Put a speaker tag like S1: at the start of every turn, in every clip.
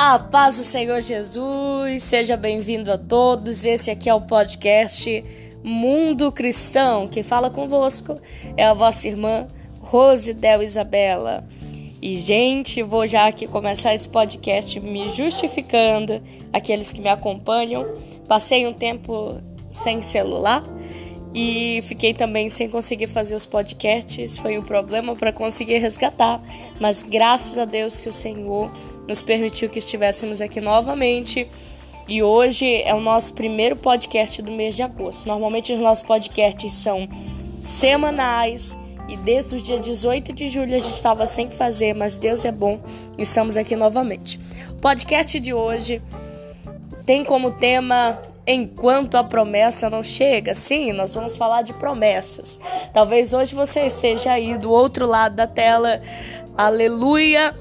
S1: A paz do Senhor Jesus, seja bem-vindo a todos. Esse aqui é o podcast Mundo Cristão. Quem fala convosco é a vossa irmã Rose Del Isabela. E, gente, vou já aqui começar esse podcast me justificando. Aqueles que me acompanham, passei um tempo sem celular e fiquei também sem conseguir fazer os podcasts. Foi um problema para conseguir resgatar, mas graças a Deus que o Senhor nos permitiu que estivéssemos aqui novamente. E hoje é o nosso primeiro podcast do mês de agosto. Normalmente os nossos podcasts são semanais e desde o dia 18 de julho a gente estava sem fazer, mas Deus é bom e estamos aqui novamente. O podcast de hoje tem como tema Enquanto a promessa não chega. Sim, nós vamos falar de promessas. Talvez hoje você esteja aí do outro lado da tela. Aleluia!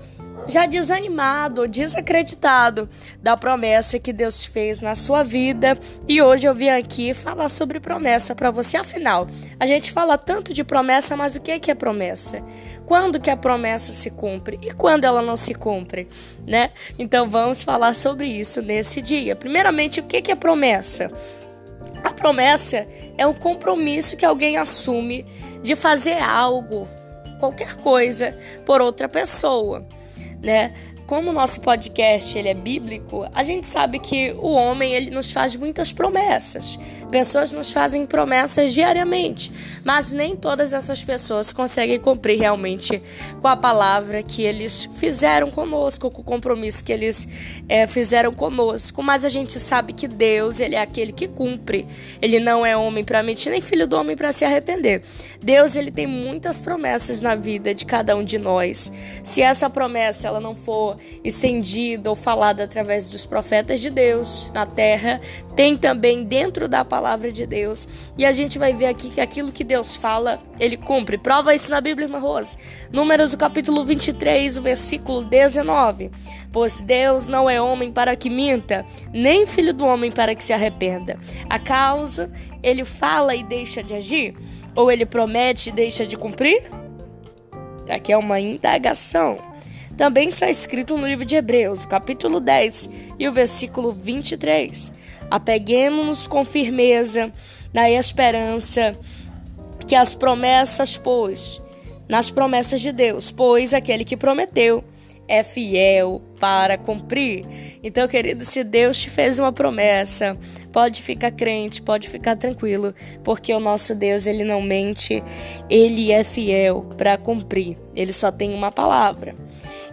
S1: Já desanimado desacreditado da promessa que Deus fez na sua vida. E hoje eu vim aqui falar sobre promessa para você. Afinal, a gente fala tanto de promessa, mas o que é, que é promessa? Quando que a promessa se cumpre e quando ela não se cumpre, né? Então vamos falar sobre isso nesse dia. Primeiramente, o que é, que é promessa? A promessa é um compromisso que alguém assume de fazer algo, qualquer coisa, por outra pessoa né? Como o nosso podcast ele é bíblico, a gente sabe que o homem ele nos faz muitas promessas. Pessoas nos fazem promessas diariamente, mas nem todas essas pessoas conseguem cumprir realmente com a palavra que eles fizeram conosco, com o compromisso que eles é, fizeram conosco. Mas a gente sabe que Deus ele é aquele que cumpre. Ele não é homem para mentir nem filho do homem para se arrepender. Deus ele tem muitas promessas na vida de cada um de nós. Se essa promessa ela não for estendida ou falada através dos profetas de Deus na terra, tem também dentro da palavra de Deus. E a gente vai ver aqui que aquilo que Deus fala, ele cumpre. Prova isso na Bíblia, irmã Rose. Números, o capítulo 23, o versículo 19. Pois Deus não é homem para que minta, nem filho do homem para que se arrependa. A causa, ele fala e deixa de agir? Ou ele promete e deixa de cumprir? Aqui é uma indagação. Também está escrito no livro de Hebreus, capítulo 10 e o versículo 23. Apeguemos-nos com firmeza na esperança que as promessas, pois, nas promessas de Deus, pois aquele que prometeu é fiel para cumprir. Então, querido, se Deus te fez uma promessa, pode ficar crente, pode ficar tranquilo, porque o nosso Deus, ele não mente, ele é fiel para cumprir. Ele só tem uma palavra.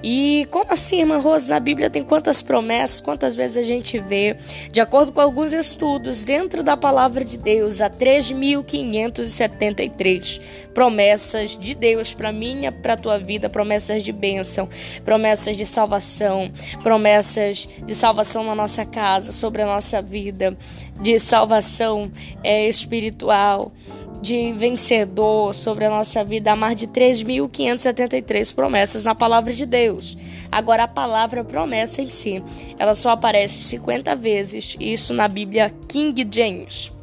S1: E como assim, irmã Rose, na Bíblia tem quantas promessas, quantas vezes a gente vê, de acordo com alguns estudos, dentro da palavra de Deus, há 3.573 promessas de Deus para minha, para tua vida, promessas de bênção, promessas de salvação, promessas de salvação na nossa casa, sobre a nossa vida, de salvação é, espiritual de vencedor sobre a nossa vida há mais de 3.573 promessas na palavra de Deus. Agora, a palavra promessa em si, ela só aparece 50 vezes, isso na Bíblia King James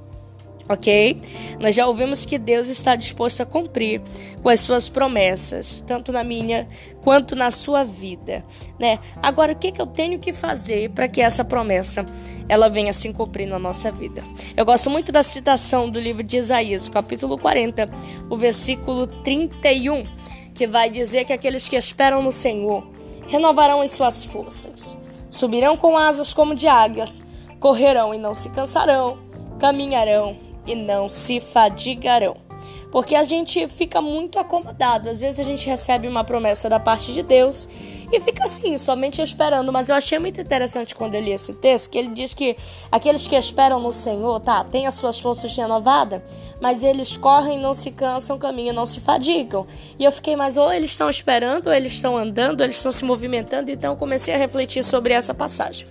S1: ok? Nós já ouvimos que Deus está disposto a cumprir com as suas promessas, tanto na minha quanto na sua vida, né? Agora, o que, que eu tenho que fazer para que essa promessa ela venha se cumprir na nossa vida? Eu gosto muito da citação do livro de Isaías, capítulo 40, o versículo 31, que vai dizer que aqueles que esperam no Senhor renovarão as suas forças, subirão com asas como de águias, correrão e não se cansarão, caminharão e não se fadigarão. Porque a gente fica muito acomodado. Às vezes a gente recebe uma promessa da parte de Deus e fica assim, somente esperando. Mas eu achei muito interessante quando eu li esse texto, que ele diz que aqueles que esperam no Senhor, tá, têm as suas forças renovadas, mas eles correm, não se cansam, caminham, não se fadigam. E eu fiquei, mas ou eles estão esperando, ou eles estão andando, ou eles estão se movimentando. Então eu comecei a refletir sobre essa passagem.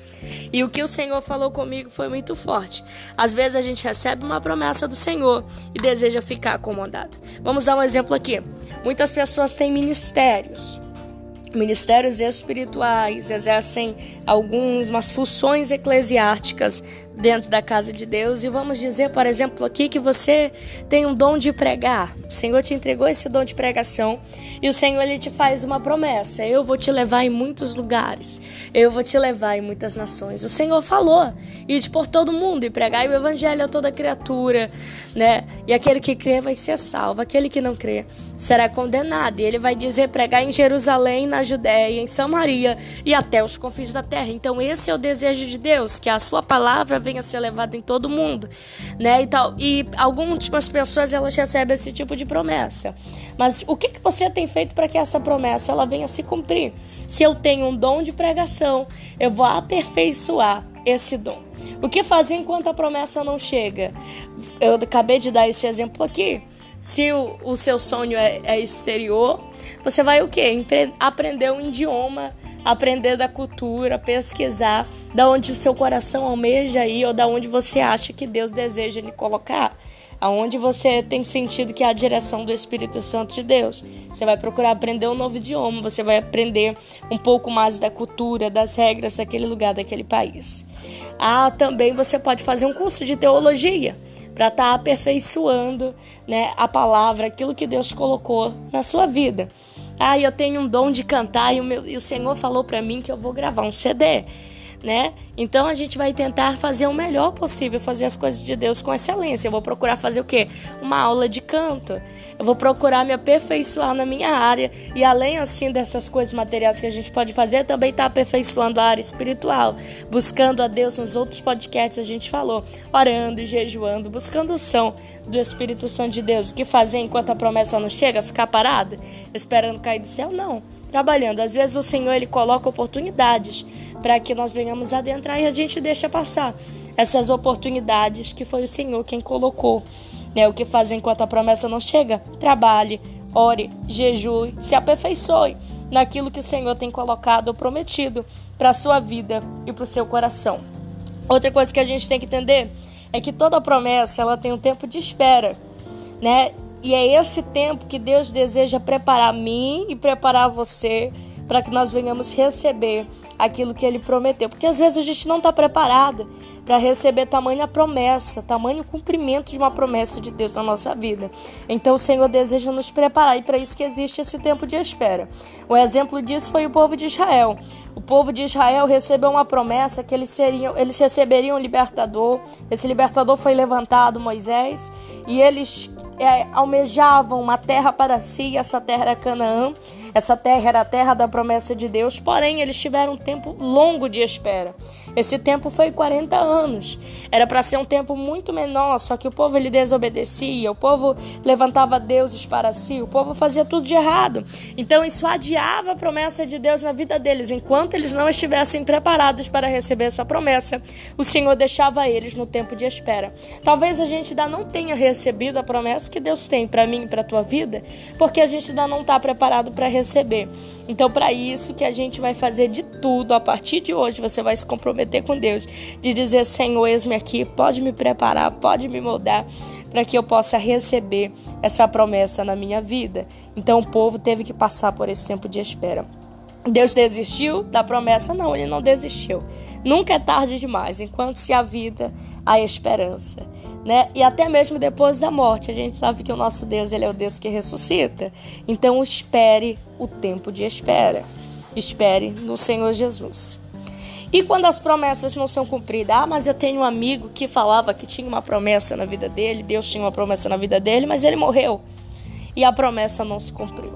S1: E o que o Senhor falou comigo foi muito forte. Às vezes a gente recebe uma promessa do Senhor e deseja ficar acomodado. Vamos dar um exemplo aqui. Muitas pessoas têm ministérios ministérios espirituais, exercem algumas funções eclesiásticas dentro da casa de Deus e vamos dizer, por exemplo, aqui que você tem um dom de pregar. O Senhor te entregou esse dom de pregação e o Senhor ele te faz uma promessa: eu vou te levar em muitos lugares, eu vou te levar em muitas nações. O Senhor falou: ide por todo mundo e pregai o evangelho a toda criatura, né? E aquele que crê vai ser salvo, aquele que não crê será condenado. E ele vai dizer: pregar em Jerusalém, na Judéia, em Samaria e até os confins da terra. Então esse é o desejo de Deus, que a sua palavra a ser levada em todo mundo, né? E tal. E algumas pessoas elas recebem esse tipo de promessa. Mas o que, que você tem feito para que essa promessa ela venha se cumprir? Se eu tenho um dom de pregação, eu vou aperfeiçoar esse dom. O que fazer enquanto a promessa não chega? Eu acabei de dar esse exemplo aqui. Se o, o seu sonho é, é, exterior, você vai o quê? aprender um idioma, aprender da cultura, pesquisar da onde o seu coração almeja ir ou da onde você acha que Deus deseja lhe colocar aonde você tem sentido que é a direção do Espírito Santo de Deus. Você vai procurar aprender um novo idioma, você vai aprender um pouco mais da cultura, das regras daquele lugar, daquele país. Ah, também você pode fazer um curso de teologia para estar tá aperfeiçoando né, a palavra, aquilo que Deus colocou na sua vida. Ah, eu tenho um dom de cantar e o, meu, e o Senhor falou para mim que eu vou gravar um CD né? Então a gente vai tentar fazer o melhor possível, fazer as coisas de Deus com excelência. Eu vou procurar fazer o quê? Uma aula de canto. Eu vou procurar me aperfeiçoar na minha área e além assim dessas coisas materiais que a gente pode fazer, também está aperfeiçoando a área espiritual, buscando a Deus nos outros podcasts a gente falou, orando e jejuando, buscando o som do Espírito Santo de Deus. O que fazer enquanto a promessa não chega? Ficar parado, esperando cair do céu? Não trabalhando. Às vezes o Senhor ele coloca oportunidades para que nós venhamos adentrar e a gente deixa passar essas oportunidades que foi o Senhor quem colocou. Né? O que fazer enquanto a promessa não chega? Trabalhe, ore, jejue, se aperfeiçoe naquilo que o Senhor tem colocado ou prometido para a sua vida e para o seu coração. Outra coisa que a gente tem que entender é que toda promessa ela tem um tempo de espera, né? E é esse tempo que Deus deseja preparar mim e preparar você para que nós venhamos receber aquilo que ele prometeu. Porque às vezes a gente não está preparado para receber tamanha promessa, tamanho cumprimento de uma promessa de Deus na nossa vida. Então o Senhor deseja nos preparar e para isso que existe esse tempo de espera. O exemplo disso foi o povo de Israel. O povo de Israel recebeu uma promessa que eles seriam, eles receberiam um libertador. Esse libertador foi levantado, Moisés, e eles é, almejavam uma terra para si, essa terra era Canaã. Essa terra era a terra da promessa de Deus, porém eles tiveram um tempo longo de espera. Esse tempo foi 40 anos. Era para ser um tempo muito menor, só que o povo ele desobedecia, o povo levantava deuses para si, o povo fazia tudo de errado. Então isso adiava a promessa de Deus na vida deles. Enquanto eles não estivessem preparados para receber essa promessa, o Senhor deixava eles no tempo de espera. Talvez a gente ainda não tenha recebido a promessa que Deus tem para mim e para tua vida, porque a gente ainda não está preparado para receber. Então, para isso que a gente vai fazer de tudo a partir de hoje, você vai se comprometer com Deus, de dizer: Senhor, eis-me aqui, pode me preparar, pode me moldar, para que eu possa receber essa promessa na minha vida. Então, o povo teve que passar por esse tempo de espera. Deus desistiu da promessa? Não, ele não desistiu. Nunca é tarde demais, enquanto se há vida, há esperança. Né? E até mesmo depois da morte, a gente sabe que o nosso Deus ele é o Deus que ressuscita. Então espere o tempo de espera. Espere no Senhor Jesus. E quando as promessas não são cumpridas? Ah, mas eu tenho um amigo que falava que tinha uma promessa na vida dele, Deus tinha uma promessa na vida dele, mas ele morreu. E a promessa não se cumpriu.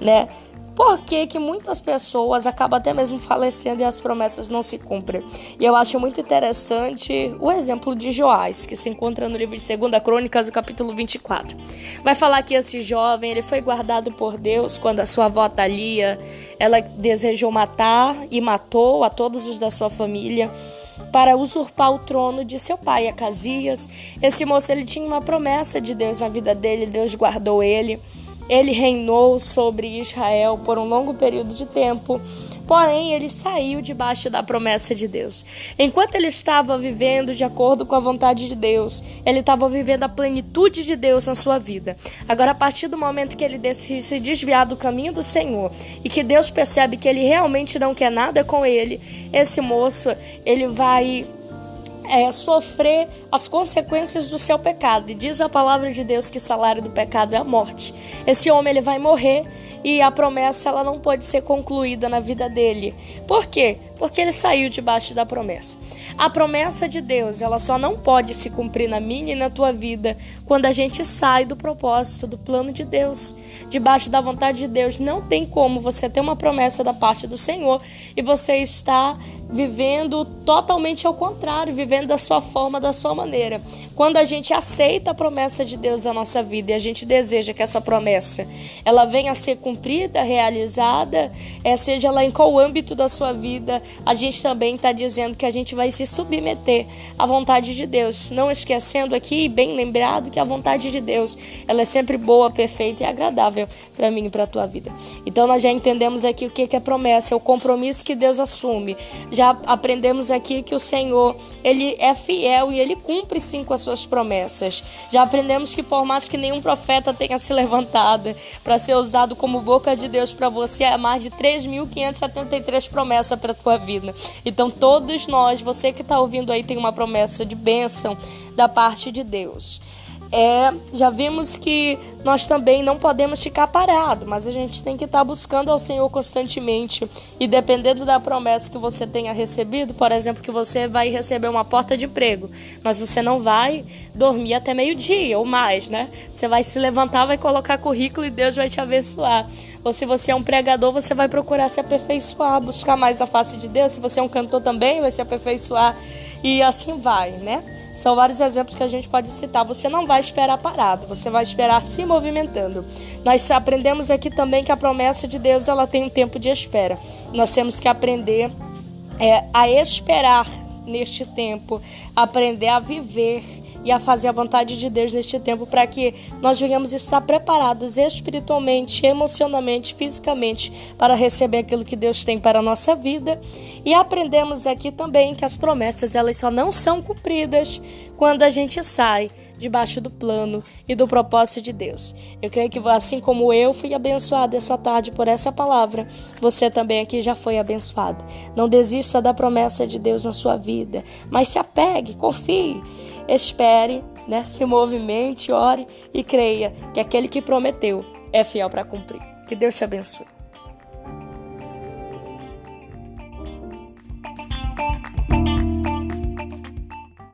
S1: Né? Por que, que muitas pessoas acabam até mesmo falecendo e as promessas não se cumprem? E eu acho muito interessante o exemplo de Joás, que se encontra no livro de 2 Crônicas, do capítulo 24. Vai falar que esse jovem ele foi guardado por Deus quando a sua avó Thalia, ela desejou matar e matou a todos os da sua família para usurpar o trono de seu pai, Acasias. Esse moço ele tinha uma promessa de Deus na vida dele, Deus guardou ele. Ele reinou sobre Israel por um longo período de tempo, porém ele saiu debaixo da promessa de Deus. Enquanto ele estava vivendo de acordo com a vontade de Deus, ele estava vivendo a plenitude de Deus na sua vida. Agora, a partir do momento que ele decide se desviar do caminho do Senhor e que Deus percebe que ele realmente não quer nada com ele, esse moço ele vai é, sofrer as consequências do seu pecado. E diz a palavra de Deus que o salário do pecado é a morte. Esse homem ele vai morrer e a promessa ela não pode ser concluída na vida dele. Por quê? Porque ele saiu debaixo da promessa. A promessa de Deus, ela só não pode se cumprir na minha e na tua vida quando a gente sai do propósito, do plano de Deus, debaixo da vontade de Deus. Não tem como você ter uma promessa da parte do Senhor e você está vivendo totalmente ao contrário, vivendo da sua forma, da sua maneira. Quando a gente aceita a promessa de Deus na nossa vida e a gente deseja que essa promessa ela venha a ser cumprida, realizada, é, seja ela em qual âmbito da sua vida, a gente também está dizendo que a gente vai se submeter à vontade de Deus. Não esquecendo aqui, bem lembrado, que a vontade de Deus ela é sempre boa, perfeita e agradável para mim e para a tua vida. Então nós já entendemos aqui o que é promessa, é o compromisso que Deus assume. Já aprendemos aqui que o Senhor ele é fiel e ele cumpre sim com as suas promessas. Já aprendemos que por mais que nenhum profeta tenha se levantado para ser usado como boca de Deus para você, há mais de 3.573 promessas para a tua vida. Então todos nós, você que está ouvindo aí, tem uma promessa de bênção da parte de Deus é, já vimos que nós também não podemos ficar parados, mas a gente tem que estar tá buscando ao Senhor constantemente. E dependendo da promessa que você tenha recebido, por exemplo, que você vai receber uma porta de emprego, mas você não vai dormir até meio-dia ou mais, né? Você vai se levantar, vai colocar currículo e Deus vai te abençoar. Ou se você é um pregador, você vai procurar se aperfeiçoar, buscar mais a face de Deus. Se você é um cantor também, vai se aperfeiçoar. E assim vai, né? São vários exemplos que a gente pode citar. Você não vai esperar parado, você vai esperar se movimentando. Nós aprendemos aqui também que a promessa de Deus ela tem um tempo de espera. Nós temos que aprender é, a esperar neste tempo, aprender a viver e a fazer a vontade de Deus neste tempo para que nós venhamos estar preparados espiritualmente, emocionalmente, fisicamente para receber aquilo que Deus tem para a nossa vida. E aprendemos aqui também que as promessas elas só não são cumpridas quando a gente sai debaixo do plano e do propósito de Deus. Eu creio que assim como eu fui abençoado essa tarde por essa palavra, você também aqui já foi abençoado. Não desista da promessa de Deus na sua vida, mas se apegue, confie espere, né, se movimente, ore e creia que aquele que prometeu é fiel para cumprir. Que Deus te abençoe.